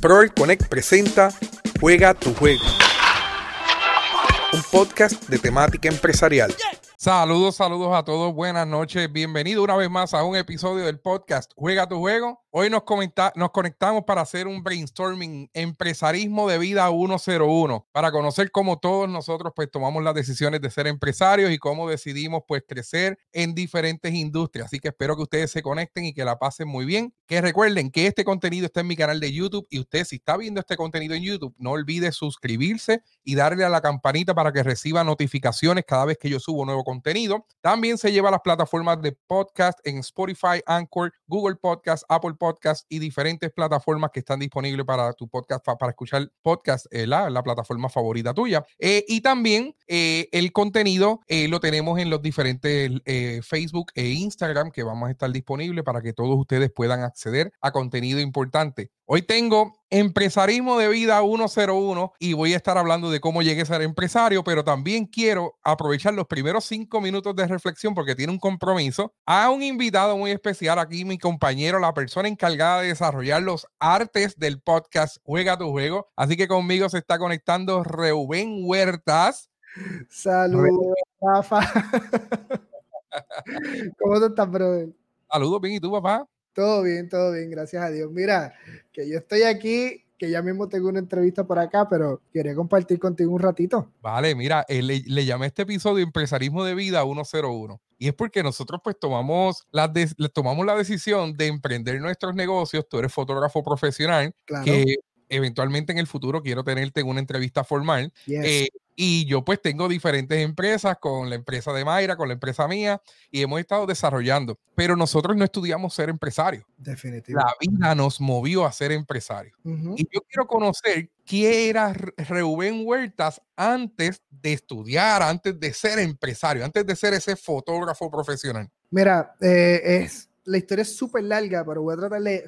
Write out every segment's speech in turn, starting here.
Proel Connect presenta Juega tu juego. Un podcast de temática empresarial. Saludos, saludos a todos, buenas noches, bienvenido una vez más a un episodio del podcast Juega tu juego. Hoy nos, comenta nos conectamos para hacer un brainstorming empresarismo de vida 101, para conocer cómo todos nosotros pues tomamos las decisiones de ser empresarios y cómo decidimos pues crecer en diferentes industrias. Así que espero que ustedes se conecten y que la pasen muy bien. Que recuerden que este contenido está en mi canal de YouTube y usted si está viendo este contenido en YouTube, no olvide suscribirse y darle a la campanita para que reciba notificaciones cada vez que yo subo nuevo contenido. También se lleva a las plataformas de podcast en Spotify, Anchor, Google Podcast, Apple Podcast y diferentes plataformas que están disponibles para tu podcast, para escuchar podcast, eh, la, la, plataforma favorita tuya. Eh, y también eh, el contenido lo tenemos en los diferentes Facebook e Instagram que vamos a estar disponibles para que todos ustedes puedan acceder a contenido importante. Hoy tengo empresarismo de vida 101 y voy a estar hablando de cómo llegué a ser empresario, pero también quiero aprovechar los primeros cinco minutos de reflexión porque tiene un compromiso a un invitado muy especial aquí, mi compañero, la persona encargada de desarrollar los artes del podcast Juega tu Juego. Así que conmigo se está conectando Reuben Huertas. Saludos, Rafa. ¿Cómo tú estás, brother? Saludos, bien, ¿y tú, papá? Todo bien, todo bien, gracias a Dios. Mira, que yo estoy aquí, que ya mismo tengo una entrevista por acá, pero quería compartir contigo un ratito. Vale, mira, eh, le, le, llamé a este episodio Empresarismo de Vida 101. Y es porque nosotros pues tomamos la, de, tomamos la decisión de emprender nuestros negocios. Tú eres fotógrafo profesional, claro. que eventualmente en el futuro quiero tenerte en una entrevista formal. Yes. Eh, y yo pues tengo diferentes empresas con la empresa de Mayra, con la empresa mía, y hemos estado desarrollando. Pero nosotros no estudiamos ser empresarios. Definitivo. La vida nos movió a ser empresarios. Uh -huh. Y yo quiero conocer quién era Reuben Huertas antes de estudiar, antes de ser empresario, antes de ser ese fotógrafo profesional. Mira, eh, es, la historia es súper larga, pero voy a tratar de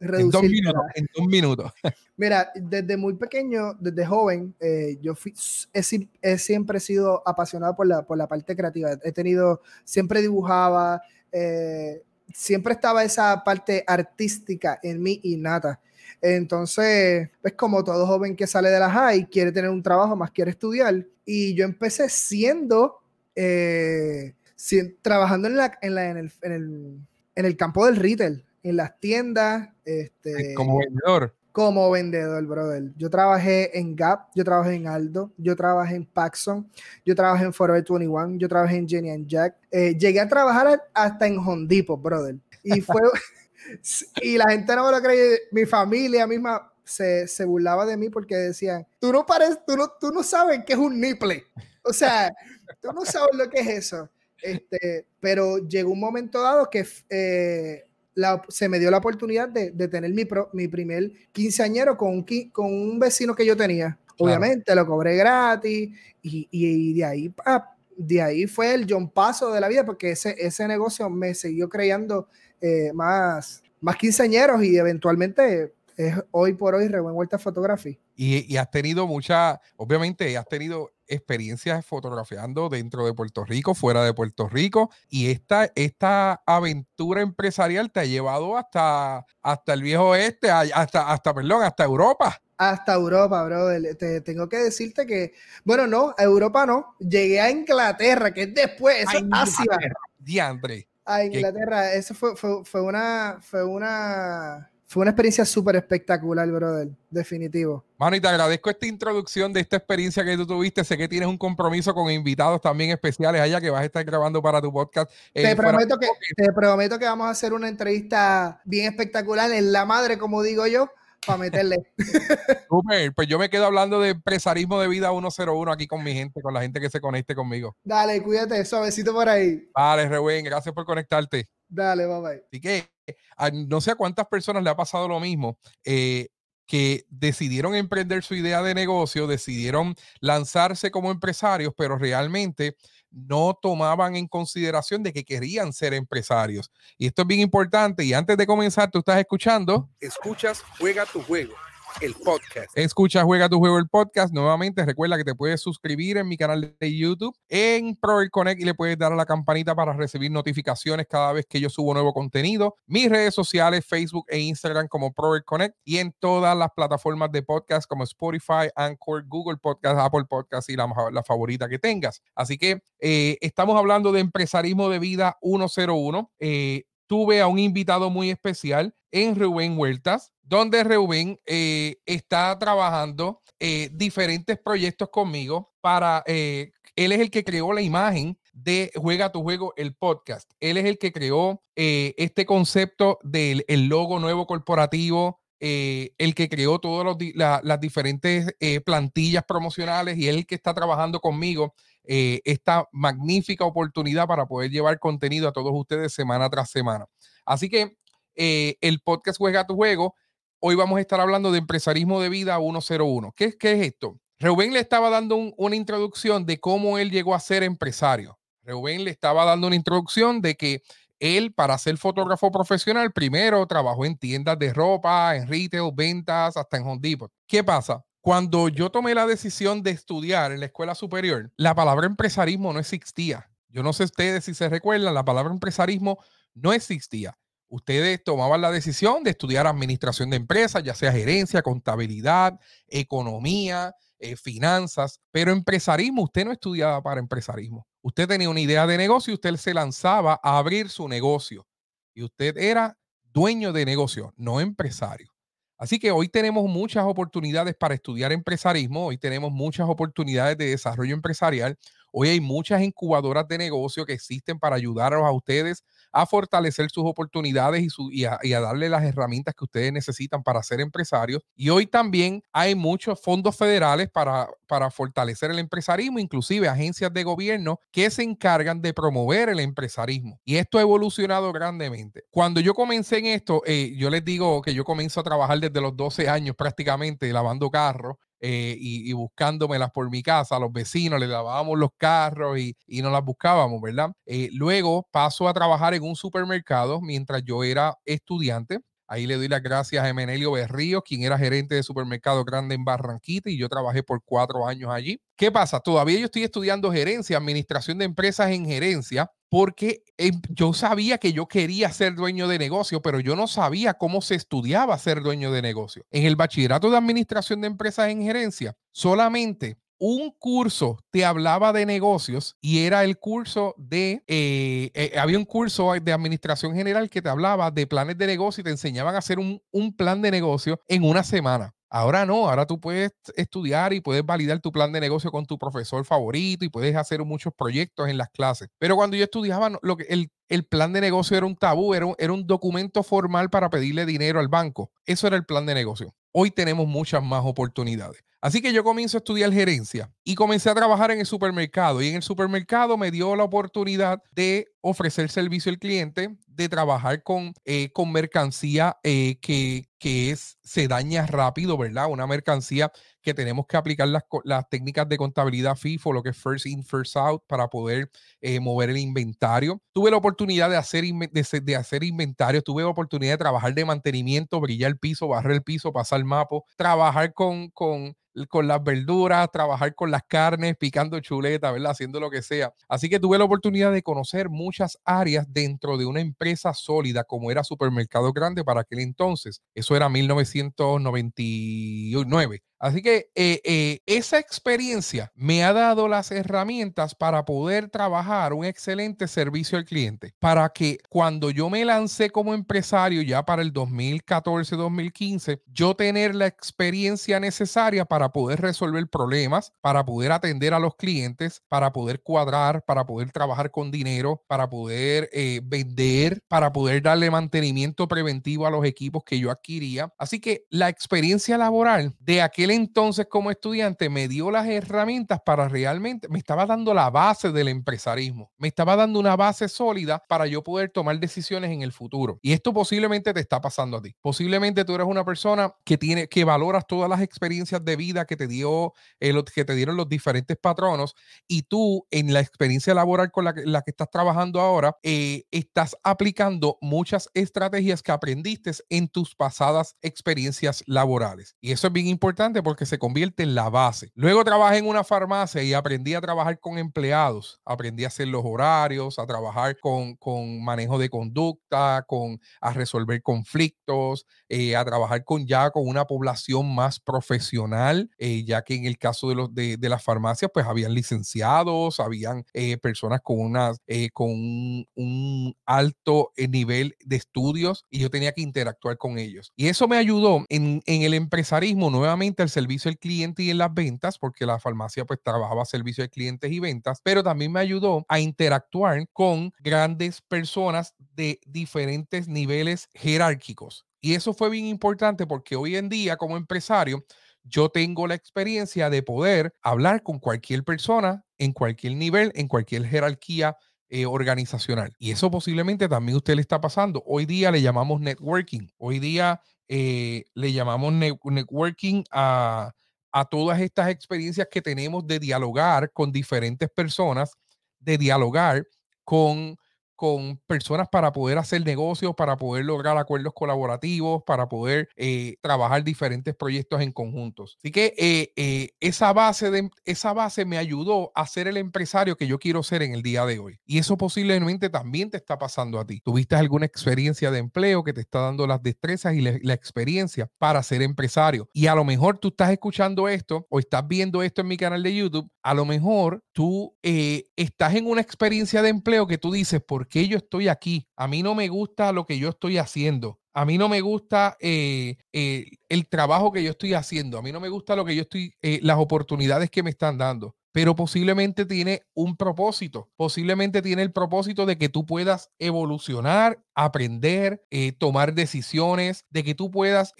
en dos minutos, en dos minutos. Mira, desde muy pequeño, desde joven, eh, yo fui, he, he, siempre sido apasionado por la, por la parte creativa. He tenido, siempre dibujaba, eh, siempre estaba esa parte artística en mí innata. Entonces, es como todo joven que sale de la high, quiere tener un trabajo, más quiere estudiar. Y yo empecé siendo, eh, si, trabajando en, la, en, la, en, el, en, el, en el campo del retail en las tiendas. Este, como vendedor. Como vendedor, brother. Yo trabajé en Gap, yo trabajé en Aldo, yo trabajé en Paxson, yo trabajé en Forever 21, yo trabajé en Jenny and Jack. Eh, llegué a trabajar hasta en Hondipo, brother. Y fue. y la gente no me lo cree. Mi familia misma se, se, burlaba de mí porque decían: Tú no, pares, tú, no, tú no sabes qué es un nipple. O sea, tú no sabes lo que es eso. Este, pero llegó un momento dado que. Eh, la, se me dio la oportunidad de, de tener mi, pro, mi primer quinceañero con un, con un vecino que yo tenía. Obviamente claro. lo cobré gratis y, y, y de ahí ah, de ahí fue el John Paso de la vida porque ese, ese negocio me siguió creando eh, más, más quinceañeros y eventualmente es hoy por hoy Reuben Huerta Photography. Y, y has tenido mucha, obviamente has tenido experiencias fotografiando dentro de Puerto Rico, fuera de Puerto Rico, y esta, esta aventura empresarial te ha llevado hasta, hasta el viejo oeste, hasta, hasta, perdón, hasta Europa. Hasta Europa, brother. Te, tengo que decirte que, bueno, no, a Europa no. Llegué a Inglaterra, que es después, eso es Asia. Diandre. A Inglaterra, eso fue, fue, fue una, fue una, fue una experiencia súper espectacular, brother. Definitivo. Mano, y te agradezco esta introducción de esta experiencia que tú tuviste. Sé que tienes un compromiso con invitados también especiales allá que vas a estar grabando para tu podcast. Te, eh, prometo, que, te prometo que vamos a hacer una entrevista bien espectacular en la madre, como digo yo, para meterle. Super, pues yo me quedo hablando de empresarismo de vida 101 aquí con mi gente, con la gente que se conecte conmigo. Dale, cuídate, suavecito por ahí. Vale, Reuben, gracias por conectarte. Dale, bye bye. Así que a, no sé a cuántas personas le ha pasado lo mismo. Eh, que decidieron emprender su idea de negocio, decidieron lanzarse como empresarios, pero realmente no tomaban en consideración de que querían ser empresarios. Y esto es bien importante. Y antes de comenzar, tú estás escuchando. Escuchas Juega tu juego el podcast. Escucha Juega tu Juego el podcast. Nuevamente, recuerda que te puedes suscribir en mi canal de YouTube en Proel Connect y le puedes dar a la campanita para recibir notificaciones cada vez que yo subo nuevo contenido. Mis redes sociales, Facebook e Instagram como Proel Connect y en todas las plataformas de podcast como Spotify, Anchor, Google Podcast, Apple Podcast y la, favorita que tengas. Así que eh, estamos hablando de empresarismo de vida 101. Eh, tuve a un invitado muy especial en Rubén Huertas, donde Rubén eh, está trabajando eh, diferentes proyectos conmigo para, eh, él es el que creó la imagen de Juega tu Juego, el podcast. Él es el que creó este concepto del el logo nuevo corporativo, el que creó todas las diferentes plantillas promocionales y el que está trabajando conmigo esta magnífica oportunidad para poder llevar contenido a todos ustedes semana tras semana. Así que eh, el podcast Juega tu Juego. Hoy vamos a estar hablando de empresarismo de vida 101. ¿Qué, qué es esto? Reuben le estaba dando una introducción de cómo él llegó a ser empresario. Reuben le estaba dando una introducción de que él, para ser fotógrafo profesional, primero trabajó en tiendas de ropa, en retail, ventas, hasta en Home Depot. ¿Qué pasa? Cuando yo tomé la decisión de estudiar en la escuela superior, la palabra empresarismo no existía. Yo no sé ustedes si se recuerdan, la palabra empresarismo no existía ustedes tomaban la decisión de estudiar administración de empresas, ya sea gerencia, contabilidad, economía, eh, finanzas, pero empresarismo, usted no estudiaba para empresarismo. Usted tenía una idea de negocio y usted se lanzaba a abrir su negocio. Y usted era dueño de negocio, no empresario. Así que hoy tenemos muchas oportunidades para estudiar empresarismo, hoy tenemos muchas oportunidades de desarrollo empresarial, hoy hay muchas incubadoras de negocio que existen para ayudaros a ustedes a fortalecer sus oportunidades y, su, y, a, darle las herramientas que ustedes necesitan para ser empresarios. Y hoy también hay muchos fondos federales para, para fortalecer el empresarismo, inclusive agencias de gobierno que se encargan de promover el empresarismo. Y esto ha evolucionado grandemente. Cuando yo comencé en esto, eh, yo les digo que yo comienzo a trabajar desde los 12 años prácticamente lavando carros. Eh, y, buscándomelas por mi casa, a los vecinos les lavábamos los carros y, y nos las buscábamos, ¿verdad? Eh, luego paso a trabajar en un supermercado mientras yo era estudiante. Ahí le doy las gracias a Emenelio Berrío, quien era gerente de supermercado grande en Barranquita y yo trabajé por cuatro años allí. ¿Qué pasa? Todavía yo estoy estudiando gerencia, administración de empresas en gerencia, porque em, yo sabía que yo quería ser dueño de negocio, pero yo no sabía cómo se estudiaba ser dueño de negocio. En el bachillerato de administración de empresas en gerencia, solamente un curso te hablaba de negocios y era el curso de, eh, eh, había un curso de administración general que te hablaba de planes de negocio y te enseñaban a hacer un, un plan de negocio en una semana. Ahora no, ahora tú puedes estudiar y puedes validar tu plan de negocio con tu profesor favorito y puedes hacer muchos proyectos en las clases. Pero cuando yo estudiaba, lo que, el, el plan de negocio era un tabú, era era un documento formal para pedirle dinero al banco. Eso era el plan de negocio. Hoy tenemos muchas más oportunidades. Así que yo comienzo a estudiar gerencia y comencé a trabajar en el supermercado. Y en el supermercado me dio la oportunidad de ofrecer servicio al cliente, de trabajar con, eh, con mercancía eh, que, que es, se daña rápido, ¿verdad? Una mercancía que tenemos que aplicar las, las técnicas de contabilidad FIFO, lo que es first in, first out, para poder eh, mover el inventario. Tuve la oportunidad de hacer, de, de hacer inventario, tuve la oportunidad de trabajar de mantenimiento, brillar el piso, barrer el piso, pasar el mapa, trabajar con, con con las verduras, trabajar con las carnes, picando chuleta, ¿verdad? Haciendo lo que sea. Así que tuve la oportunidad de conocer muchas áreas dentro de una empresa sólida como era Supermercado Grande para aquel entonces. Eso era 1999. Así que eh, eh, esa experiencia me ha dado las herramientas para poder trabajar un excelente servicio al cliente, para que cuando yo me lancé como empresario ya para el 2014-2015, yo tener la experiencia necesaria para poder resolver problemas, para poder atender a los clientes, para poder cuadrar, para poder trabajar con dinero, para poder eh, vender, para poder darle mantenimiento preventivo a los equipos que yo adquiría. Así que la experiencia laboral de aquel aquel entonces como estudiante me dio las herramientas para realmente, me estaba dando la base del empresarismo, me estaba dando una base sólida para yo poder tomar decisiones en el futuro. Y esto posiblemente te está pasando a ti. Posiblemente tú eres una persona que tiene, que valoras todas las experiencias de vida que te dio, eh, que te dieron los diferentes patronos y tú en la experiencia laboral con la que, la que estás trabajando ahora, eh, estás aplicando muchas estrategias que aprendiste en tus pasadas experiencias laborales. Y eso es bien importante porque se convierte en la base. Luego trabajé en una farmacia y aprendí a trabajar con empleados, aprendí a hacer los horarios, a trabajar con, con manejo de conducta, con a resolver conflictos, eh, a trabajar con ya con una población más profesional, eh, ya que en el caso de los de, de las farmacias, pues habían licenciados, habían eh, personas con unas con un, un alto nivel de estudios y yo tenía que interactuar con ellos. Y eso me ayudó en, en el empresarismo nuevamente al servicio del cliente y en las ventas, porque la farmacia pues trabajaba servicio de clientes y ventas, pero también me ayudó a interactuar con grandes personas de diferentes niveles jerárquicos. Y eso fue bien importante porque hoy en día como empresario, yo tengo la experiencia de poder hablar con cualquier persona en cualquier nivel, en cualquier jerarquía eh, organizacional. Y eso posiblemente también usted le está pasando. Hoy día le llamamos networking. Hoy día eh, le llamamos networking a, a todas estas experiencias que tenemos de dialogar con diferentes personas, de dialogar con con personas para poder hacer negocios, para poder lograr acuerdos colaborativos, para poder eh, trabajar diferentes proyectos en conjuntos. Así que eh, eh, esa, base de, esa base me ayudó a ser el empresario que yo quiero ser en el día de hoy. Y eso posiblemente también te está pasando a ti. ¿Tuviste alguna experiencia de empleo que te está dando las destrezas y la experiencia para ser empresario? Y a lo mejor tú estás escuchando esto o estás viendo esto en mi canal de YouTube, a lo mejor tú estás en una experiencia de empleo que tú dices, ¿por qué yo estoy aquí? A mí no me gusta lo que yo estoy haciendo. A mí no me gusta eh, eh, el trabajo que yo estoy haciendo. A mí no me gusta lo que yo estoy, eh, las oportunidades que me están dando pero posiblemente tiene un propósito. Posiblemente tiene el propósito de que tú puedas evolucionar, aprender, eh, tomar decisiones, de que tú puedas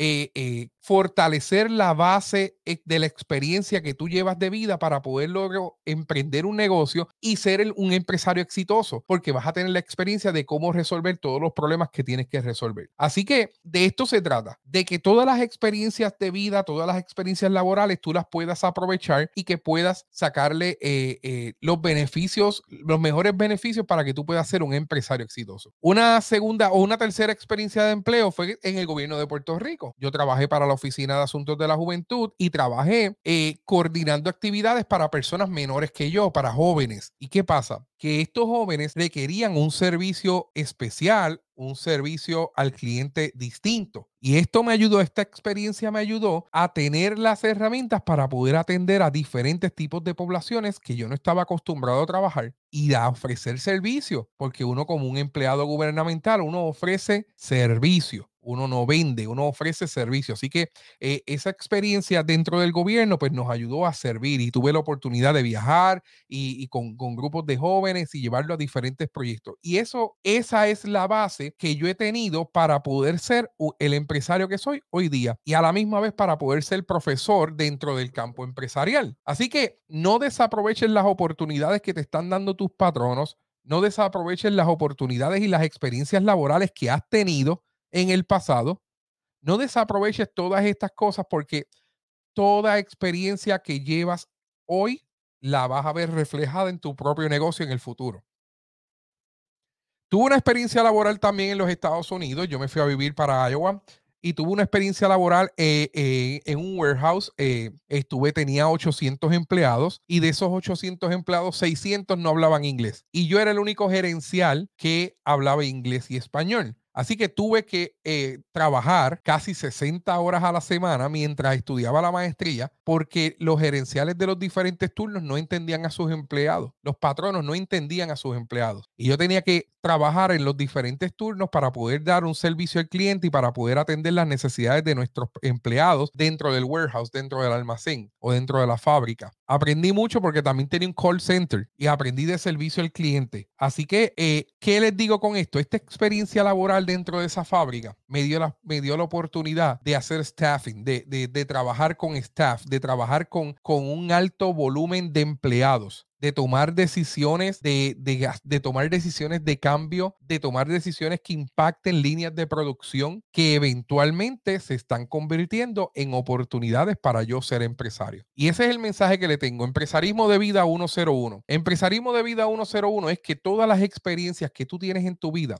fortalecer la base de la experiencia que tú llevas de vida para poder lograr emprender un negocio y ser un empresario exitoso, porque vas a tener la experiencia de cómo resolver todos los problemas que tienes que resolver. Así que de esto se trata, de que todas las experiencias de vida, todas las experiencias laborales, tú las puedas aprovechar y que puedas sacar darle eh, eh, los beneficios, los mejores beneficios para que tú puedas ser un empresario exitoso. Una segunda o una tercera experiencia de empleo fue en el gobierno de Puerto Rico. Yo trabajé para la Oficina de Asuntos de la Juventud y trabajé eh, coordinando actividades para personas menores que yo, para jóvenes. ¿Y qué pasa? Que estos jóvenes requerían un servicio especial un servicio al cliente distinto. Y esto me ayudó, esta experiencia me ayudó a tener las herramientas para poder atender a diferentes tipos de poblaciones que yo no estaba acostumbrado a trabajar y a ofrecer servicio, porque uno como un empleado gubernamental, uno ofrece servicio uno no vende, uno ofrece servicio. Así que eh, esa experiencia dentro del gobierno pues nos ayudó a servir y tuve la oportunidad de viajar y, con, grupos de jóvenes y llevarlo a diferentes proyectos. Y eso, esa es la base que yo he tenido para poder ser el empresario que soy hoy día y a la misma vez para poder ser profesor dentro del campo empresarial. Así que no desaprovechen las oportunidades que te están dando tus patronos, no desaprovechen las oportunidades y las experiencias laborales que has tenido en el pasado. No desaproveches todas estas cosas porque toda experiencia que llevas hoy la vas a ver reflejada en tu propio negocio en el futuro. Tuve una experiencia laboral también en los Estados Unidos. Yo me fui a vivir para Iowa y tuve una experiencia laboral eh, eh, en un warehouse. Eh, estuve, tenía 800 empleados y de esos 800 empleados, 600 no hablaban inglés. Y yo era el único gerencial que hablaba inglés y español. Así que tuve que eh, trabajar casi 60 horas a la semana mientras estudiaba la maestría porque los gerenciales de los diferentes turnos no entendían a sus empleados. Los patronos no entendían a sus empleados. Y yo tenía que trabajar en los diferentes turnos para poder dar un servicio al cliente y para poder atender las necesidades de nuestros empleados dentro del warehouse, dentro del almacén o dentro de la fábrica. Aprendí mucho porque también tenía un call center y aprendí de servicio al cliente. Así que, eh, ¿qué les digo con esto? Esta experiencia laboral dentro de esa fábrica me dio la, me dio la oportunidad de hacer staffing, de, de, de trabajar con staff, de trabajar con, con un alto volumen de empleados de tomar decisiones de, de, de, tomar decisiones de cambio, de tomar decisiones que impacten líneas de producción que eventualmente se están convirtiendo en oportunidades para yo ser empresario. Y ese es el mensaje que le tengo. Empresarismo de vida 101. Empresarismo de vida 101 es que todas las experiencias que tú tienes en tu vida,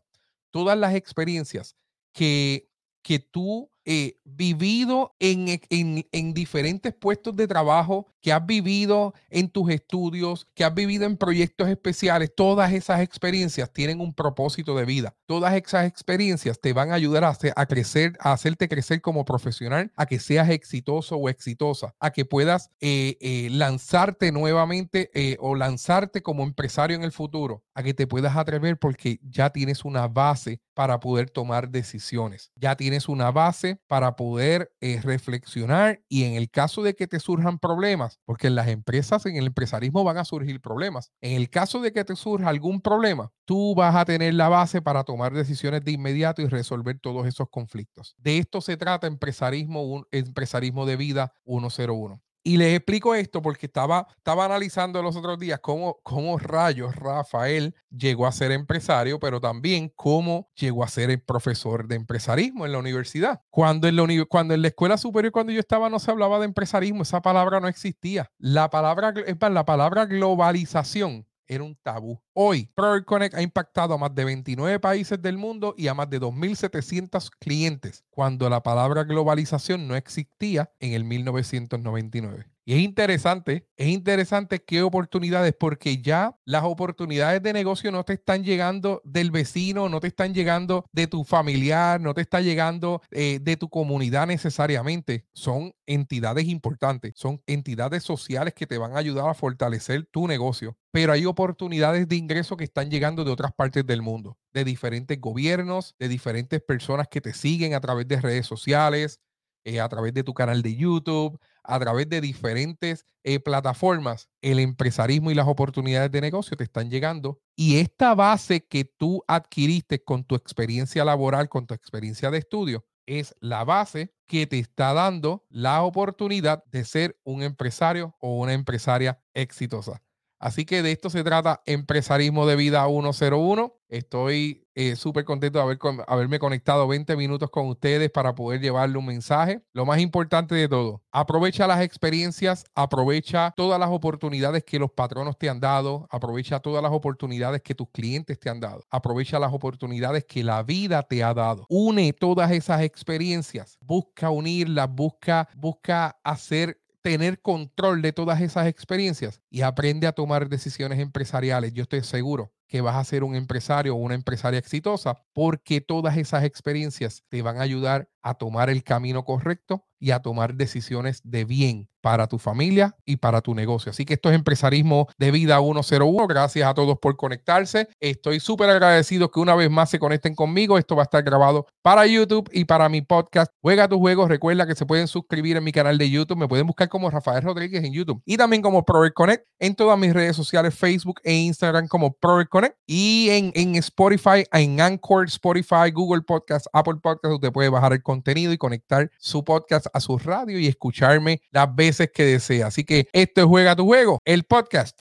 todas las experiencias que, que tú eh, vivido en, en, en, diferentes puestos de trabajo, que has vivido en tus estudios, que has vivido en proyectos especiales, todas esas experiencias tienen un propósito de vida. Todas esas experiencias te van a ayudar a, a crecer, a hacerte crecer como profesional, a que seas exitoso o exitosa, a que puedas eh, eh, lanzarte nuevamente eh, o lanzarte como empresario en el futuro, a que te puedas atrever porque ya tienes una base para poder tomar decisiones. Ya tienes una base para poder eh, reflexionar y en el caso de que te surjan problemas, porque en las empresas, en el empresarismo van a surgir problemas, en el caso de que te surja algún problema, tú vas a tener la base para tomar decisiones de inmediato y resolver todos esos conflictos. De esto se trata empresarismo, un, empresarismo de vida 101. Y les explico esto porque estaba, estaba analizando los otros días cómo, cómo rayos Rafael llegó a ser empresario, pero también cómo llegó a ser profesor de empresarismo en la universidad. Cuando en la, cuando en la escuela superior, cuando yo estaba, no se hablaba de empresarismo, esa palabra no existía. La palabra, es la palabra globalización era un tabú. Hoy, Product Connect ha impactado a más de 29 países del mundo y a más de 2.700 clientes, cuando la palabra globalización no existía en el 1999. Y es interesante, es interesante qué oportunidades, porque ya las oportunidades de negocio no te están llegando del vecino, no te están llegando de tu familiar, no te está llegando eh, de tu comunidad necesariamente. Son entidades importantes, son entidades sociales que te van a ayudar a fortalecer tu negocio. Pero hay oportunidades de ingreso que están llegando de otras partes del mundo, de diferentes gobiernos, de diferentes personas que te siguen a través de redes sociales, eh, a través de tu canal de YouTube, a través de diferentes eh, plataformas, el empresarismo y las oportunidades de negocio te están llegando. Y esta base que tú adquiriste con tu experiencia laboral, con tu experiencia de estudio, es la base que te está dando la oportunidad de ser un empresario o una empresaria exitosa. Así que de esto se trata Empresarismo de Vida 101. Estoy eh, súper contento de haber, haberme conectado 20 minutos con ustedes para poder llevarle un mensaje. Lo más importante de todo, aprovecha las experiencias, aprovecha todas las oportunidades que los patronos te han dado, aprovecha todas las oportunidades que tus clientes te han dado, aprovecha las oportunidades que la vida te ha dado. Une todas esas experiencias, busca unirlas, busca, busca hacer tener control de todas esas experiencias y aprende a tomar decisiones empresariales. Yo estoy seguro que vas a ser un empresario o una empresaria exitosa porque todas esas experiencias te van a ayudar a tomar el camino correcto y a tomar decisiones de bien para tu familia y para tu negocio. Así que esto es Empresarismo de Vida 101. Gracias a todos por conectarse. Estoy súper agradecido que una vez más se conecten conmigo. Esto va a estar grabado para YouTube y para mi podcast. Juega tus juegos. Recuerda que se pueden suscribir en mi canal de YouTube. Me pueden buscar como Rafael Rodríguez en YouTube y también como Prover Connect en todas mis redes sociales, Facebook e Instagram como Prover Connect y en, en Spotify, en Anchor, Spotify, Google Podcast, Apple Podcast. Usted puede bajar el contenido y conectar su podcast a su radio y escucharme las veces que desea. Así que esto es Juega tu Juego, el podcast.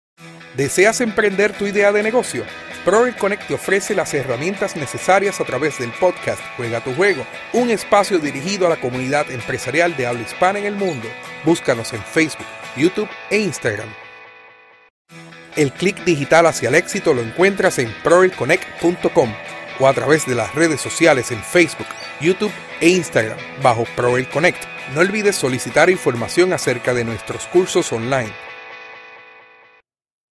¿Deseas emprender tu idea de negocio? Proel Connect te ofrece las herramientas necesarias a través del podcast Juega tu Juego, un espacio dirigido a la comunidad empresarial de habla hispana en el mundo. Búscanos en Facebook, YouTube e Instagram. El clic digital hacia el éxito lo encuentras en proelconnect.com o a través de las redes sociales en Facebook, YouTube e Instagram bajo Proel Connect. No olvides solicitar información acerca de nuestros cursos online